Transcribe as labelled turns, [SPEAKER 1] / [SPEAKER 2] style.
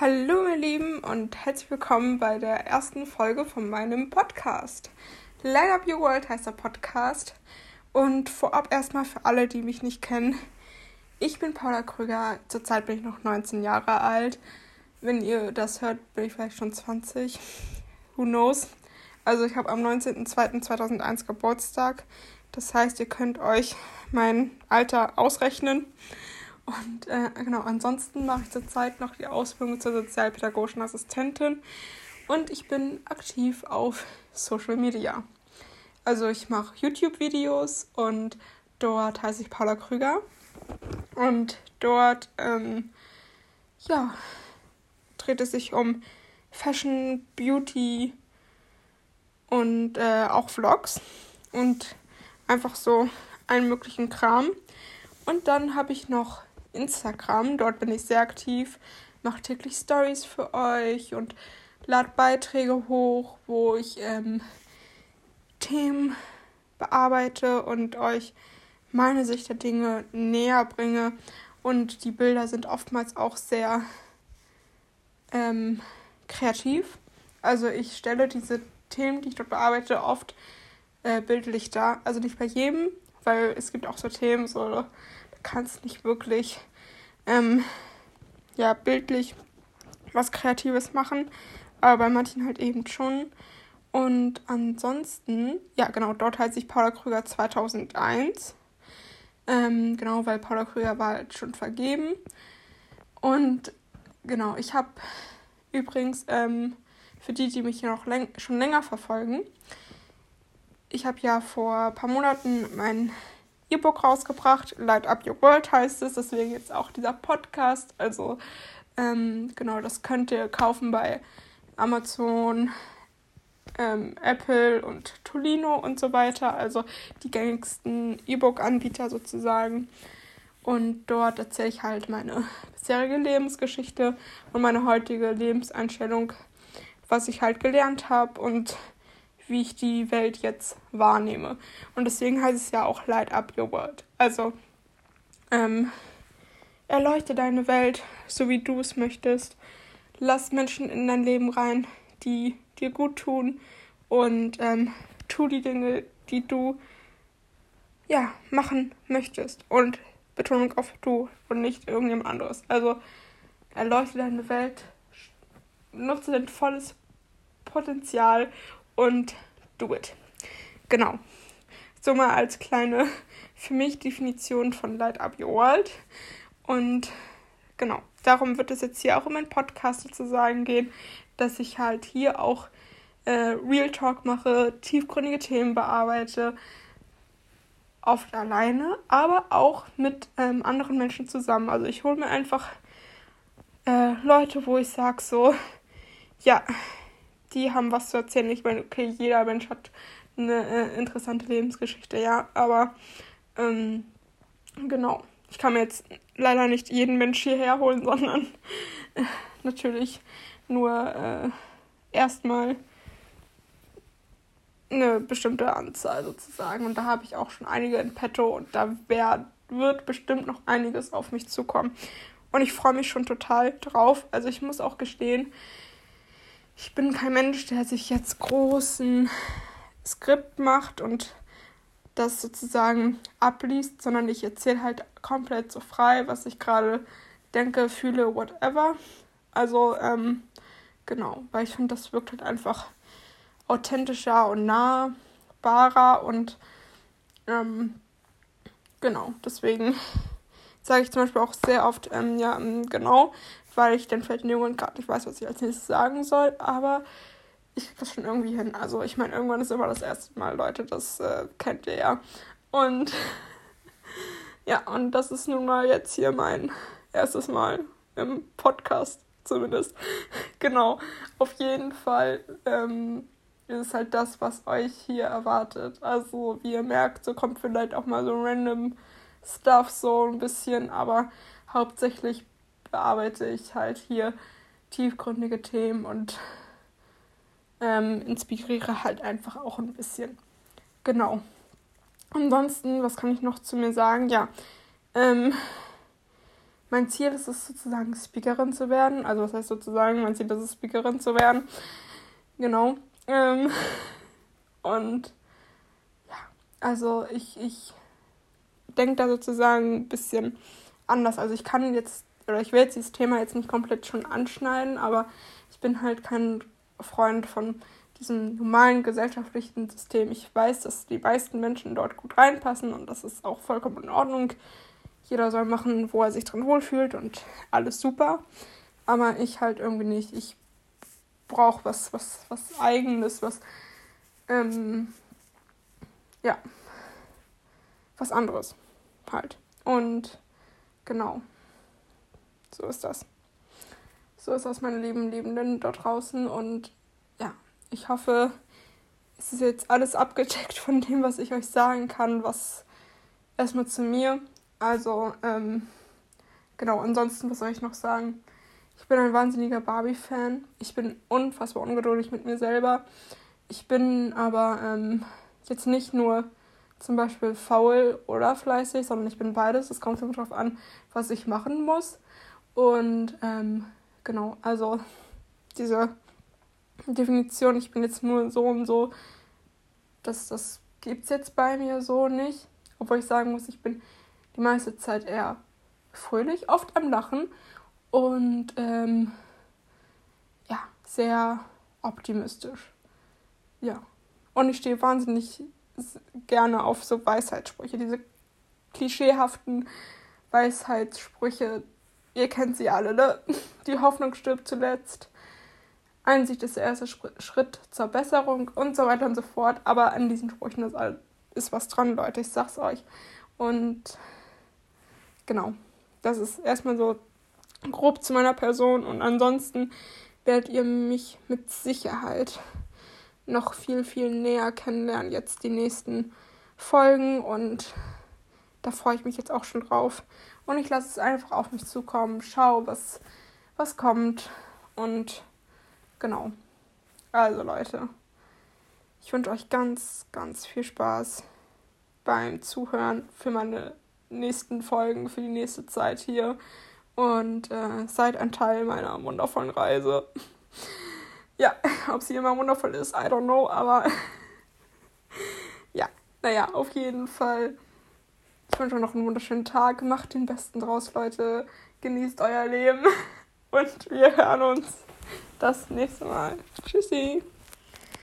[SPEAKER 1] Hallo ihr Lieben und herzlich willkommen bei der ersten Folge von meinem Podcast. Light Up Your World heißt der Podcast und vorab erstmal für alle, die mich nicht kennen. Ich bin Paula Krüger, zurzeit bin ich noch 19 Jahre alt. Wenn ihr das hört, bin ich vielleicht schon 20. Who knows? Also ich habe am 19.02.2001 Geburtstag. Das heißt, ihr könnt euch mein Alter ausrechnen. Und äh, genau, ansonsten mache ich zurzeit noch die Ausbildung zur sozialpädagogischen Assistentin und ich bin aktiv auf Social Media. Also ich mache YouTube-Videos und dort heiße ich Paula Krüger. Und dort, ähm, ja, dreht es sich um Fashion, Beauty und äh, auch Vlogs und einfach so allen möglichen Kram. Und dann habe ich noch Instagram. Dort bin ich sehr aktiv, mache täglich Stories für euch und lade Beiträge hoch, wo ich ähm, Themen bearbeite und euch meine Sicht der Dinge näher bringe. Und die Bilder sind oftmals auch sehr ähm, kreativ. Also ich stelle diese Themen, die ich dort bearbeite, oft äh, bildlich dar. Also nicht bei jedem, weil es gibt auch so Themen, so kannst nicht wirklich ähm, ja, bildlich was Kreatives machen, aber bei manchen halt eben schon. Und ansonsten, ja genau, dort heißt ich Paula Krüger 2001. Ähm, genau, weil Paula Krüger war halt schon vergeben. Und genau, ich habe übrigens, ähm, für die, die mich hier noch läng schon länger verfolgen, ich habe ja vor ein paar Monaten mein E-Book rausgebracht. Light Up Your World heißt es, deswegen jetzt auch dieser Podcast. Also ähm, genau, das könnt ihr kaufen bei Amazon, ähm, Apple und Tolino und so weiter. Also die gängigsten E-Book-Anbieter sozusagen. Und dort erzähle ich halt meine bisherige Lebensgeschichte und meine heutige Lebenseinstellung, was ich halt gelernt habe und wie ich die Welt jetzt wahrnehme. Und deswegen heißt es ja auch Light Up Your World. Also, ähm, erleuchte deine Welt, so wie du es möchtest. Lass Menschen in dein Leben rein, die dir gut tun. Und ähm, tu die Dinge, die du ja, machen möchtest. Und Betonung auf du und nicht irgendjemand anderes. Also erleuchte deine Welt, nutze dein volles Potenzial und do it. Genau. So mal als kleine für mich Definition von Light Up Your World. Und genau, darum wird es jetzt hier auch in meinem Podcast sozusagen gehen, dass ich halt hier auch äh, Real Talk mache, tiefgründige Themen bearbeite, oft alleine, aber auch mit ähm, anderen Menschen zusammen. Also ich hole mir einfach äh, Leute, wo ich sage so, ja, die haben was zu erzählen. Ich meine, okay, jeder Mensch hat eine äh, interessante Lebensgeschichte, ja, aber ähm, genau. Ich kann mir jetzt leider nicht jeden Mensch hierher holen, sondern äh, natürlich nur äh, erstmal eine bestimmte Anzahl sozusagen. Und da habe ich auch schon einige in petto und da wär, wird bestimmt noch einiges auf mich zukommen. Und ich freue mich schon total drauf. Also ich muss auch gestehen, ich bin kein Mensch, der sich jetzt großen Skript macht und das sozusagen abliest, sondern ich erzähle halt komplett so frei, was ich gerade denke, fühle, whatever. Also, ähm, genau, weil ich finde, das wirkt halt einfach authentischer und nahbarer und ähm, genau, deswegen sage ich zum Beispiel auch sehr oft, ähm, ja, ähm, genau, weil ich dann vielleicht in dem Moment gerade nicht weiß, was ich als nächstes sagen soll, aber ich kriege das schon irgendwie hin. Also ich meine, irgendwann ist immer das erste Mal, Leute, das äh, kennt ihr ja. Und ja, und das ist nun mal jetzt hier mein erstes Mal im Podcast zumindest. genau, auf jeden Fall ähm, ist es halt das, was euch hier erwartet. Also wie ihr merkt, so kommt vielleicht auch mal so random Stuff so ein bisschen, aber hauptsächlich bearbeite ich halt hier tiefgründige Themen und ähm, inspiriere halt einfach auch ein bisschen. Genau. Ansonsten, was kann ich noch zu mir sagen? Ja, ähm, mein Ziel ist es sozusagen, Speakerin zu werden. Also was heißt sozusagen, mein Ziel ist es, Speakerin zu werden. Genau. Ähm, und ja, also ich, ich denke da sozusagen ein bisschen anders. Also ich kann jetzt, oder ich will jetzt dieses Thema jetzt nicht komplett schon anschneiden, aber ich bin halt kein Freund von diesem normalen gesellschaftlichen System. Ich weiß, dass die meisten Menschen dort gut reinpassen und das ist auch vollkommen in Ordnung. Jeder soll machen, wo er sich drin wohlfühlt und alles super. Aber ich halt irgendwie nicht. Ich brauche was, was, was Eigenes, was, ähm, ja, was anderes halt. Und genau, so ist das. So ist das, meine lieben Liebenden dort draußen. Und ja, ich hoffe, es ist jetzt alles abgecheckt von dem, was ich euch sagen kann, was erstmal zu mir. Also, ähm, genau, ansonsten, was soll ich noch sagen? Ich bin ein wahnsinniger Barbie-Fan. Ich bin unfassbar ungeduldig mit mir selber. Ich bin aber ähm, jetzt nicht nur zum Beispiel faul oder fleißig, sondern ich bin beides. Es kommt immer darauf an, was ich machen muss. Und ähm, genau, also diese Definition, ich bin jetzt nur so und so, das, das gibt es jetzt bei mir so nicht. Obwohl ich sagen muss, ich bin die meiste Zeit eher fröhlich, oft am Lachen und ähm, ja, sehr optimistisch. Ja. Und ich stehe wahnsinnig gerne auf so Weisheitssprüche, diese klischeehaften Weisheitssprüche. Ihr kennt sie alle, ne? Die Hoffnung stirbt zuletzt. Einsicht ist der erste Schritt zur Besserung und so weiter und so fort. Aber an diesen Sprüchen ist, ist was dran, Leute. Ich sag's euch. Und genau, das ist erstmal so grob zu meiner Person. Und ansonsten werdet ihr mich mit Sicherheit noch viel, viel näher kennenlernen. Jetzt die nächsten Folgen. Und da freue ich mich jetzt auch schon drauf. Und ich lasse es einfach auf mich zukommen. Schau, was, was kommt. Und genau. Also Leute, ich wünsche euch ganz, ganz viel Spaß beim Zuhören für meine nächsten Folgen, für die nächste Zeit hier. Und äh, seid ein Teil meiner wundervollen Reise. ja, ob sie immer wundervoll ist, I don't know, aber ja, naja, auf jeden Fall. Ich wünsche euch noch einen wunderschönen Tag. Macht den Besten draus, Leute. Genießt euer Leben. Und wir hören uns das nächste Mal. Tschüssi.